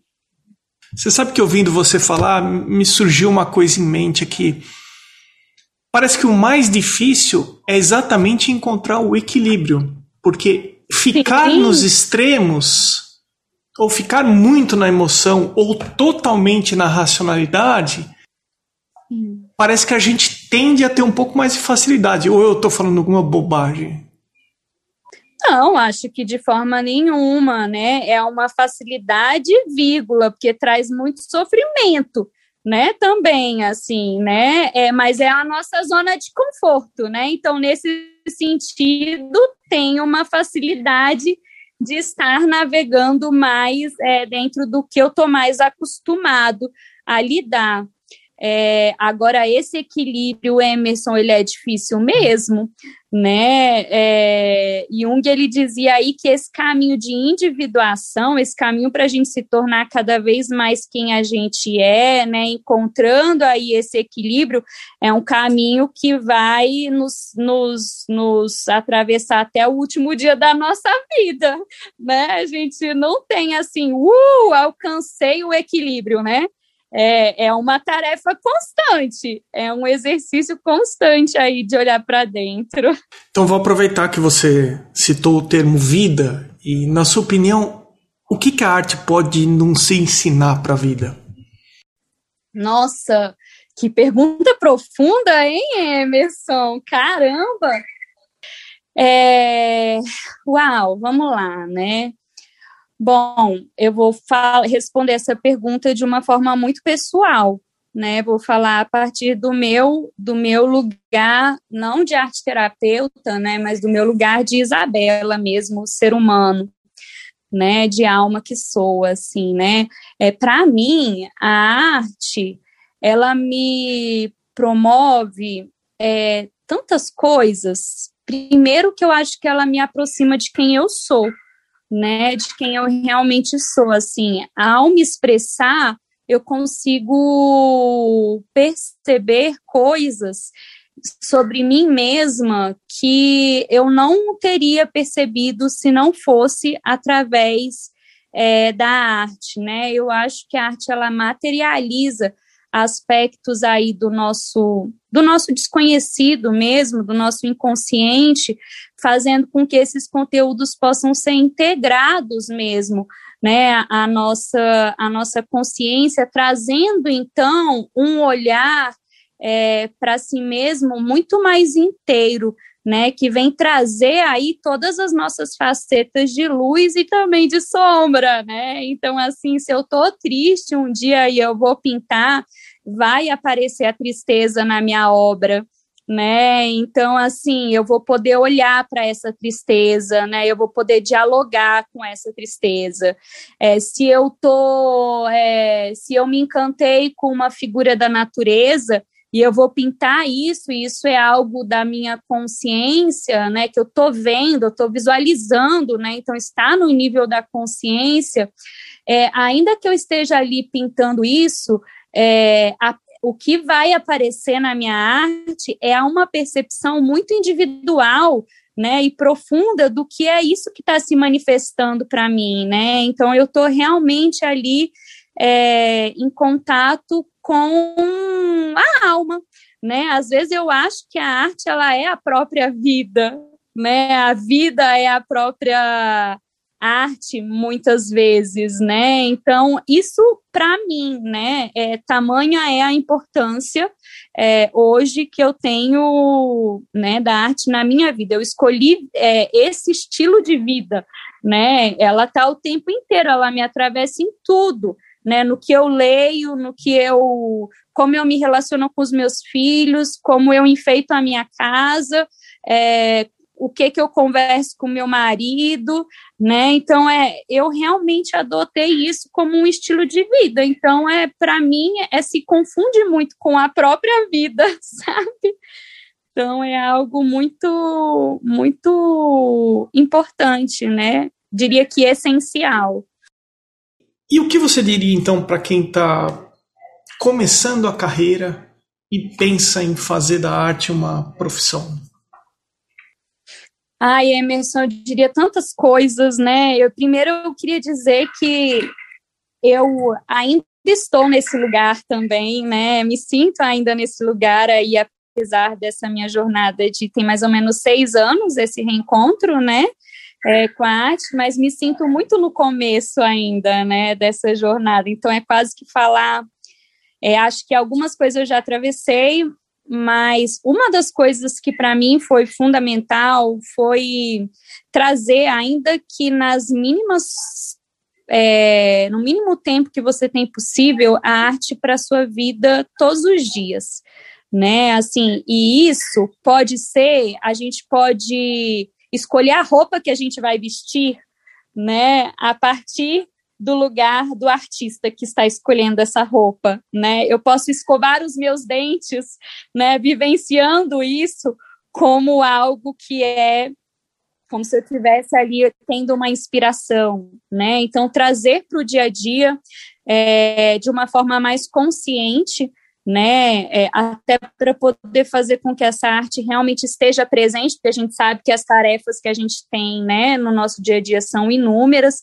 Você sabe que ouvindo você falar, me surgiu uma coisa em mente aqui. Parece que o mais difícil é exatamente encontrar o equilíbrio, porque ficar Sim. nos extremos ou ficar muito na emoção ou totalmente na racionalidade, Sim. parece que a gente tende a ter um pouco mais de facilidade. Ou eu estou falando alguma bobagem? Não, acho que de forma nenhuma, né? É uma facilidade, vírgula, porque traz muito sofrimento, né? Também, assim, né? É, mas é a nossa zona de conforto, né? Então, nesse sentido, tem uma facilidade de estar navegando mais é, dentro do que eu estou mais acostumado a lidar. É, agora, esse equilíbrio, Emerson, ele é difícil mesmo, né? É, Jung, ele dizia aí que esse caminho de individuação, esse caminho para a gente se tornar cada vez mais quem a gente é, né? Encontrando aí esse equilíbrio, é um caminho que vai nos, nos, nos atravessar até o último dia da nossa vida, né? A gente não tem assim, uh, alcancei o equilíbrio, né? É, é uma tarefa constante, é um exercício constante aí de olhar para dentro. Então vou aproveitar que você citou o termo vida e, na sua opinião, o que, que a arte pode não se ensinar para a vida? Nossa, que pergunta profunda, hein, Emerson? Caramba! É... Uau, vamos lá, né? Bom, eu vou responder essa pergunta de uma forma muito pessoal, né? Vou falar a partir do meu do meu lugar, não de arte terapeuta, né, mas do meu lugar de Isabela mesmo, ser humano, né, de alma que sou, assim, né? É para mim a arte, ela me promove é, tantas coisas. Primeiro que eu acho que ela me aproxima de quem eu sou né, de quem eu realmente sou, assim, ao me expressar, eu consigo perceber coisas sobre mim mesma que eu não teria percebido se não fosse através é, da arte, né? Eu acho que a arte ela materializa aspectos aí do nosso do nosso desconhecido mesmo, do nosso inconsciente, fazendo com que esses conteúdos possam ser integrados mesmo, né, a nossa a nossa consciência, trazendo então um olhar é, para si mesmo muito mais inteiro, né, que vem trazer aí todas as nossas facetas de luz e também de sombra, né? Então, assim, se eu tô triste um dia e eu vou pintar, vai aparecer a tristeza na minha obra, né? Então, assim, eu vou poder olhar para essa tristeza, né? Eu vou poder dialogar com essa tristeza. É, se eu tô, é, se eu me encantei com uma figura da natureza e eu vou pintar isso, e isso é algo da minha consciência, né? Que eu tô vendo, eu tô visualizando, né? Então está no nível da consciência. É, ainda que eu esteja ali pintando isso, é, a o que vai aparecer na minha arte é uma percepção muito individual né, e profunda do que é isso que está se manifestando para mim, né? Então eu estou realmente ali é, em contato com a alma, né? Às vezes eu acho que a arte ela é a própria vida, né? A vida é a própria arte muitas vezes, né? Então, isso para mim, né? É, tamanha é a importância é, hoje que eu tenho, né, da arte na minha vida. Eu escolhi é, esse estilo de vida, né? Ela tá o tempo inteiro, ela me atravessa em tudo, né? No que eu leio, no que eu, como eu me relaciono com os meus filhos, como eu enfeito a minha casa, é, o que que eu converso com meu marido, né? Então é, eu realmente adotei isso como um estilo de vida. Então é para mim é se confunde muito com a própria vida, sabe? Então é algo muito muito importante, né? Diria que essencial. E o que você diria então para quem está começando a carreira e pensa em fazer da arte uma profissão? Ai, Emerson, eu diria tantas coisas, né? Eu primeiro eu queria dizer que eu ainda estou nesse lugar também, né? Me sinto ainda nesse lugar aí, apesar dessa minha jornada de tem mais ou menos seis anos esse reencontro, né? É, com a arte, mas me sinto muito no começo ainda, né? Dessa jornada. Então é quase que falar. É, acho que algumas coisas eu já atravessei, mas uma das coisas que para mim foi fundamental foi trazer, ainda que nas mínimas, é, no mínimo tempo que você tem possível, a arte para sua vida todos os dias, né? Assim, e isso pode ser, a gente pode escolher a roupa que a gente vai vestir, né? A partir do lugar do artista que está escolhendo essa roupa, né? Eu posso escovar os meus dentes, né, vivenciando isso como algo que é como se eu estivesse ali tendo uma inspiração, né? Então trazer para o dia a dia é, de uma forma mais consciente, né? É, até para poder fazer com que essa arte realmente esteja presente, porque a gente sabe que as tarefas que a gente tem, né, no nosso dia a dia são inúmeras,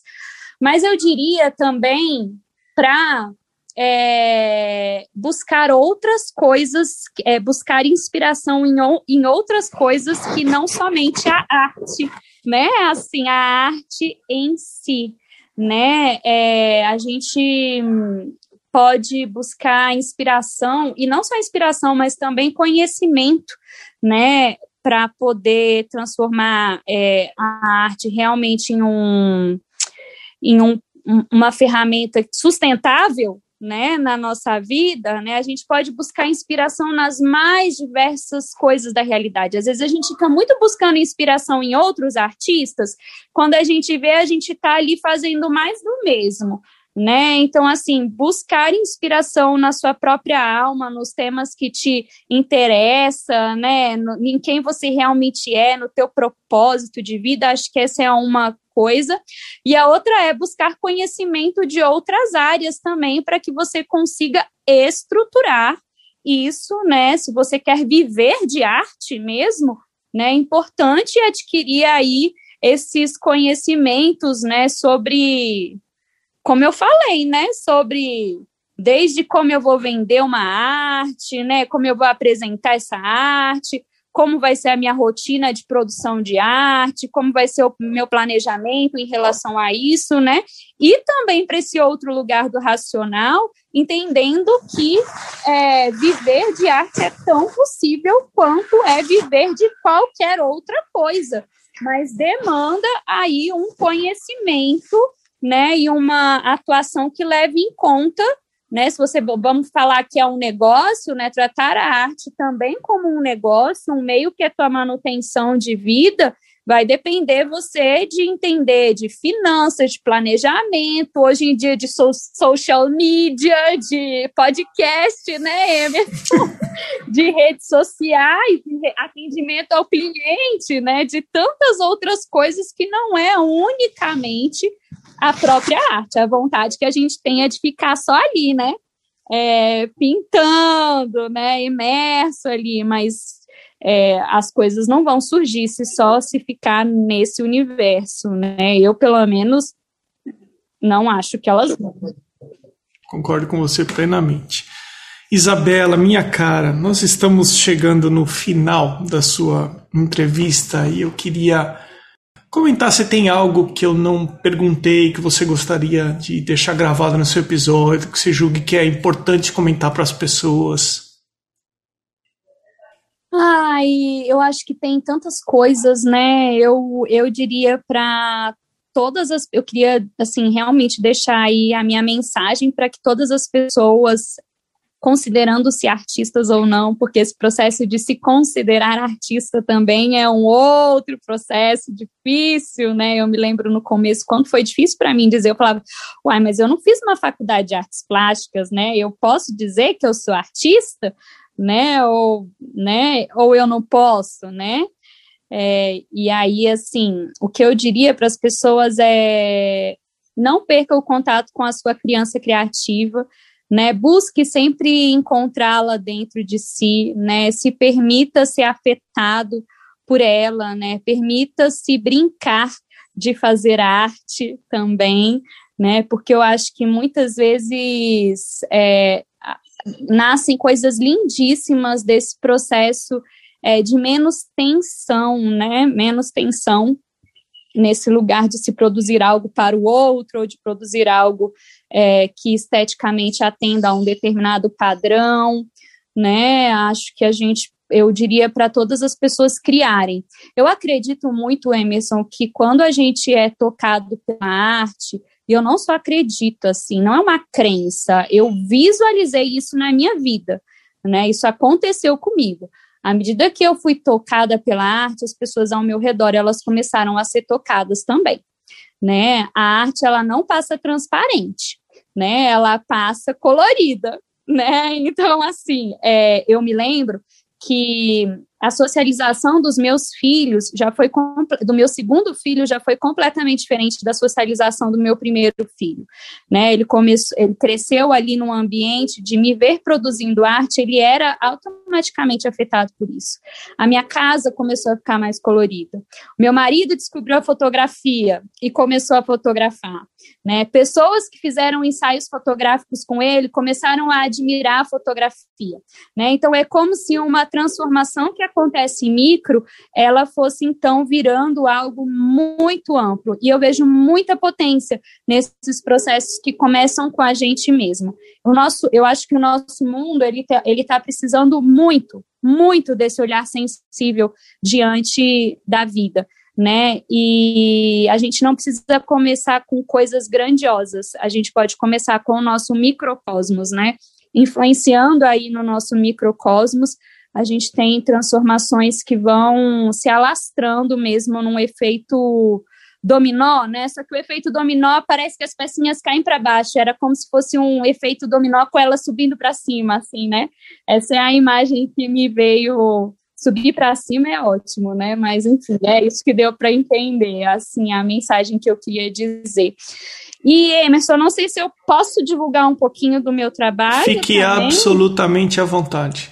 mas eu diria também para é, buscar outras coisas, é, buscar inspiração em, em outras coisas que não somente a arte, né? Assim, a arte em si, né? É, a gente pode buscar inspiração, e não só inspiração, mas também conhecimento, né? Para poder transformar é, a arte realmente em um em um, uma ferramenta sustentável né, na nossa vida, né, a gente pode buscar inspiração nas mais diversas coisas da realidade. Às vezes a gente fica muito buscando inspiração em outros artistas, quando a gente vê, a gente está ali fazendo mais do mesmo. Né? Então, assim, buscar inspiração na sua própria alma, nos temas que te interessa, né? No, em quem você realmente é, no teu propósito de vida, acho que essa é uma coisa, e a outra é buscar conhecimento de outras áreas também para que você consiga estruturar isso, né? Se você quer viver de arte mesmo, né? É importante adquirir aí esses conhecimentos, né, sobre como eu falei, né, sobre desde como eu vou vender uma arte, né, como eu vou apresentar essa arte, como vai ser a minha rotina de produção de arte, como vai ser o meu planejamento em relação a isso, né? E também para esse outro lugar do racional, entendendo que é, viver de arte é tão possível quanto é viver de qualquer outra coisa, mas demanda aí um conhecimento, né? E uma atuação que leve em conta né? Se você vamos falar que é um negócio, né? Tratar a arte também como um negócio, um meio que é tua manutenção de vida, vai depender você de entender de finanças, de planejamento, hoje em dia de so social media, de podcast, né, de redes sociais, de atendimento ao cliente, né, de tantas outras coisas que não é unicamente a própria arte. A vontade que a gente tem é de ficar só ali, né? É, pintando, né? Imerso ali, mas é, as coisas não vão surgir se só se ficar nesse universo, né? Eu, pelo menos, não acho que elas vão. Concordo com você plenamente. Isabela, minha cara, nós estamos chegando no final da sua entrevista e eu queria comentar se tem algo que eu não perguntei que você gostaria de deixar gravado no seu episódio, que você julgue que é importante comentar para as pessoas. Ai, eu acho que tem tantas coisas, né? Eu, eu diria para todas as. Eu queria, assim, realmente deixar aí a minha mensagem para que todas as pessoas considerando-se artistas ou não, porque esse processo de se considerar artista também é um outro processo difícil, né? Eu me lembro no começo, quando foi difícil para mim dizer, eu falava, uai, mas eu não fiz uma faculdade de artes plásticas, né? Eu posso dizer que eu sou artista, né? Ou, né? Ou eu não posso, né? É, e aí, assim, o que eu diria para as pessoas é não perca o contato com a sua criança criativa, né? Busque sempre encontrá-la dentro de si, né? Se permita ser afetado por ela, né? Permita-se brincar de fazer arte também, né? Porque eu acho que muitas vezes é, nascem coisas lindíssimas desse processo é, de menos tensão, né? Menos tensão nesse lugar de se produzir algo para o outro ou de produzir algo é, que esteticamente atenda a um determinado padrão, né? Acho que a gente, eu diria para todas as pessoas criarem. Eu acredito muito, Emerson, que quando a gente é tocado pela arte, e eu não só acredito assim, não é uma crença, eu visualizei isso na minha vida, né? Isso aconteceu comigo. À medida que eu fui tocada pela arte, as pessoas ao meu redor, elas começaram a ser tocadas também, né? A arte, ela não passa transparente, né? Ela passa colorida, né? Então, assim, é, eu me lembro que a socialização dos meus filhos já foi do meu segundo filho já foi completamente diferente da socialização do meu primeiro filho, né? Ele começou, ele cresceu ali num ambiente de me ver produzindo arte, ele era automaticamente afetado por isso. A minha casa começou a ficar mais colorida. Meu marido descobriu a fotografia e começou a fotografar. Né? Pessoas que fizeram ensaios fotográficos com ele começaram a admirar a fotografia. Né? Então, é como se uma transformação que acontece em micro, ela fosse, então, virando algo muito amplo. E eu vejo muita potência nesses processos que começam com a gente mesmo. O nosso, eu acho que o nosso mundo, ele está ele tá precisando muito, muito desse olhar sensível diante da vida né? E a gente não precisa começar com coisas grandiosas, a gente pode começar com o nosso microcosmos, né? Influenciando aí no nosso microcosmos, a gente tem transformações que vão se alastrando mesmo num efeito dominó, né? Só que o efeito dominó parece que as pecinhas caem para baixo, era como se fosse um efeito dominó com elas subindo para cima, assim, né? Essa é a imagem que me veio subir para cima é ótimo, né? Mas enfim, é isso que deu para entender, assim, a mensagem que eu queria dizer. E Emerson, não sei se eu posso divulgar um pouquinho do meu trabalho. Fique também. absolutamente à vontade.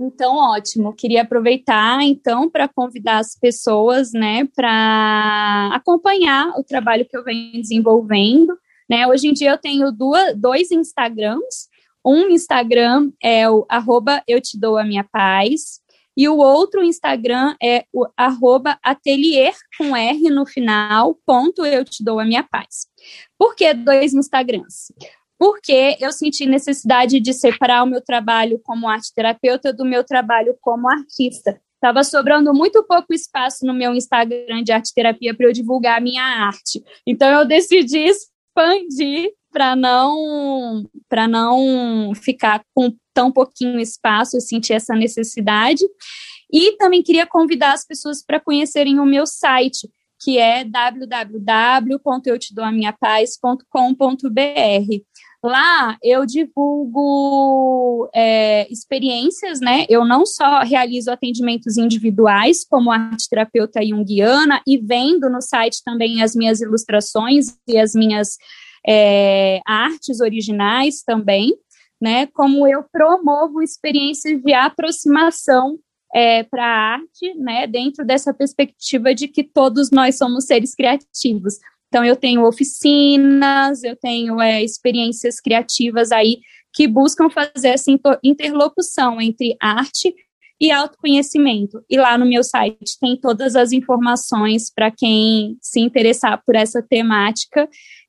Então, ótimo. Queria aproveitar, então, para convidar as pessoas, né, para acompanhar o trabalho que eu venho desenvolvendo. Né? Hoje em dia eu tenho duas, dois Instagrams. Um Instagram é o arroba eu te dou a minha paz, e o outro Instagram é o arroba atelier com R no final, ponto eu te dou a minha paz. Por que dois Instagrams? Porque eu senti necessidade de separar o meu trabalho como arte terapeuta do meu trabalho como artista. Estava sobrando muito pouco espaço no meu Instagram de arte terapia para eu divulgar a minha arte. Então eu decidi expandir para não para não ficar com tão pouquinho espaço, eu senti essa necessidade. E também queria convidar as pessoas para conhecerem o meu site, que é www.eutedouamiapaz.com.br. Lá eu divulgo é, experiências, né? Eu não só realizo atendimentos individuais, como arte terapeuta junguiana, e vendo no site também as minhas ilustrações e as minhas é, artes originais também, né? Como eu promovo experiências de aproximação é, para a arte, né? Dentro dessa perspectiva de que todos nós somos seres criativos. Então, eu tenho oficinas, eu tenho é, experiências criativas aí que buscam fazer essa interlocução entre arte e autoconhecimento. E lá no meu site tem todas as informações para quem se interessar por essa temática,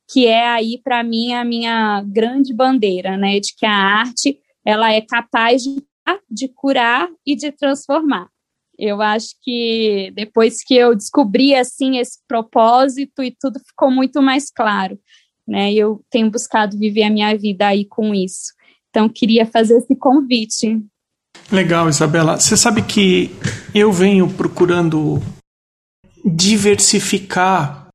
que é aí para mim a minha grande bandeira, né, de que a arte ela é capaz de, de curar e de transformar. Eu acho que depois que eu descobri assim esse propósito e tudo ficou muito mais claro, né? Eu tenho buscado viver a minha vida aí com isso. Então queria fazer esse convite. Legal, Isabela. Você sabe que eu venho procurando diversificar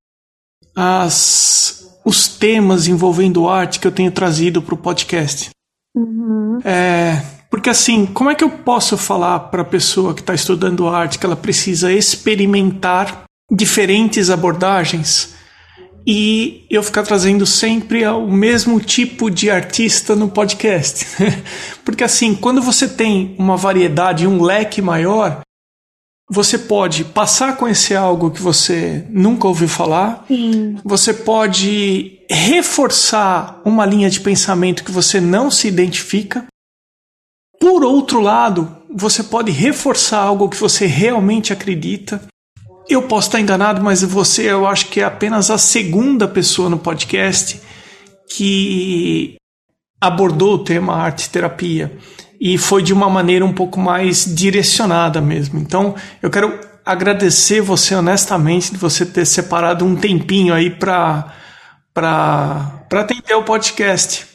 as, os temas envolvendo arte que eu tenho trazido para o podcast. Uhum. É, porque assim, como é que eu posso falar para a pessoa que está estudando arte que ela precisa experimentar diferentes abordagens e eu ficar trazendo sempre o mesmo tipo de artista no podcast? Porque assim, quando você tem uma variedade, um leque maior, você pode passar a conhecer algo que você nunca ouviu falar. Sim. Você pode reforçar uma linha de pensamento que você não se identifica. Por outro lado, você pode reforçar algo que você realmente acredita. Eu posso estar enganado, mas você, eu acho que é apenas a segunda pessoa no podcast que abordou o tema arte terapia e foi de uma maneira um pouco mais direcionada mesmo. Então, eu quero agradecer você honestamente de você ter separado um tempinho aí para para atender o podcast.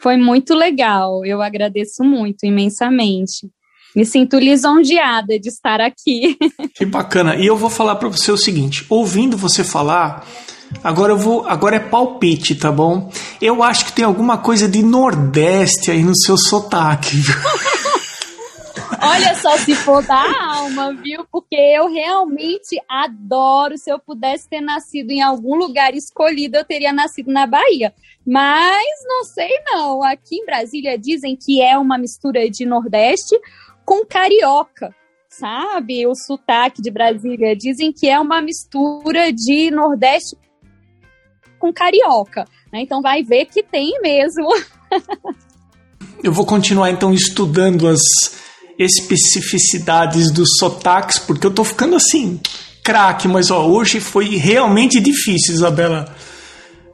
Foi muito legal, eu agradeço muito, imensamente. Me sinto lisonjeada de estar aqui. Que bacana. E eu vou falar para você o seguinte: ouvindo você falar, agora eu vou, agora é palpite, tá bom? Eu acho que tem alguma coisa de Nordeste aí no seu sotaque. Olha só, se for da alma, viu? Porque eu realmente adoro. Se eu pudesse ter nascido em algum lugar escolhido, eu teria nascido na Bahia. Mas não sei não. Aqui em Brasília dizem que é uma mistura de Nordeste com carioca, sabe? O sotaque de Brasília dizem que é uma mistura de Nordeste com carioca. Né? Então vai ver que tem mesmo. Eu vou continuar então estudando as especificidades dos sotaques, porque eu tô ficando assim, craque, mas ó, hoje foi realmente difícil, Isabela.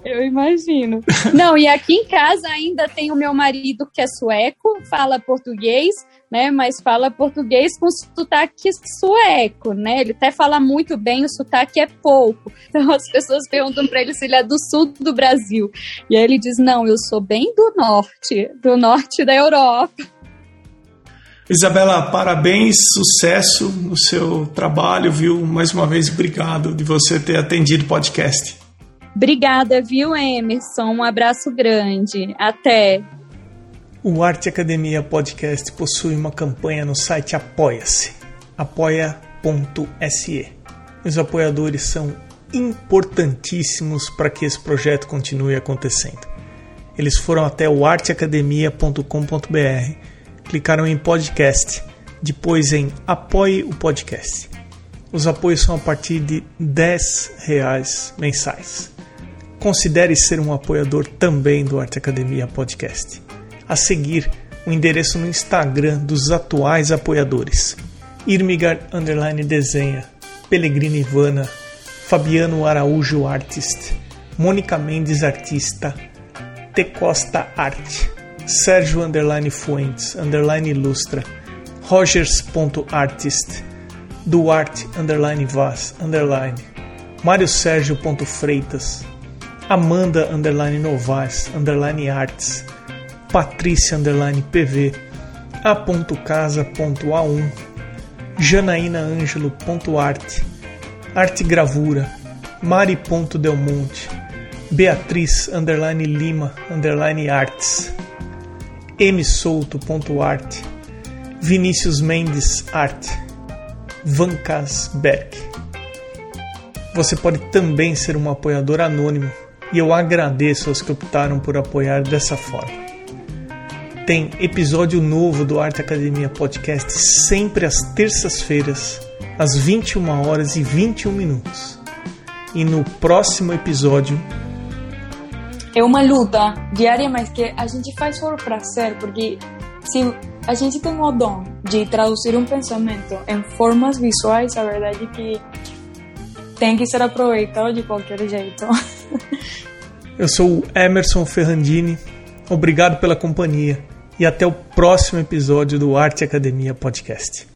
Eu imagino. Não, e aqui em casa ainda tem o meu marido que é sueco, fala português, né? Mas fala português com sotaque sueco, né? Ele até fala muito bem, o sotaque é pouco. Então as pessoas perguntam para ele se ele é do sul do Brasil. E aí ele diz: Não, eu sou bem do norte, do norte da Europa. Isabela, parabéns, sucesso no seu trabalho, viu? Mais uma vez, obrigado de você ter atendido o podcast. Obrigada, viu, Emerson? Um abraço grande. Até. O Arte Academia Podcast possui uma campanha no site Apoia-se, apoia.se. Os apoiadores são importantíssimos para que esse projeto continue acontecendo. Eles foram até o arteacademia.com.br clicaram em podcast, depois em apoie o podcast. Os apoios são a partir de 10 reais mensais. Considere ser um apoiador também do Arte Academia Podcast. A seguir, o endereço no Instagram dos atuais apoiadores: Irmigar Underline Desenha, Pellegrini Ivana, Fabiano Araújo Artist, Mônica Mendes Artista, T Costa Arte. Sérgio underline Fuentes underline Ilustra, Rogers.artist, Duarte underline Vaz underline, Mário Sérgio Freitas, Amanda underline Novaes underline Arts, Patrícia underline PV, a.casa.a1, janaínaangelo.arte, arte gravura, mari.delmonte, beatriz underline lima underline arts, msouto.arte, Vinícius Mendes Arte, Vancas Berg. Você pode também ser um apoiador anônimo e eu agradeço aos que optaram por apoiar dessa forma. Tem episódio novo do Arte Academia Podcast sempre às terças-feiras, às 21 horas e 21 minutos. E no próximo episódio. É uma luta diária, mas que a gente faz por prazer, porque se a gente tem o dom de traduzir um pensamento em formas visuais, a verdade é que tem que ser aproveitado de qualquer jeito. Eu sou o Emerson Ferrandini. Obrigado pela companhia e até o próximo episódio do Arte Academia Podcast.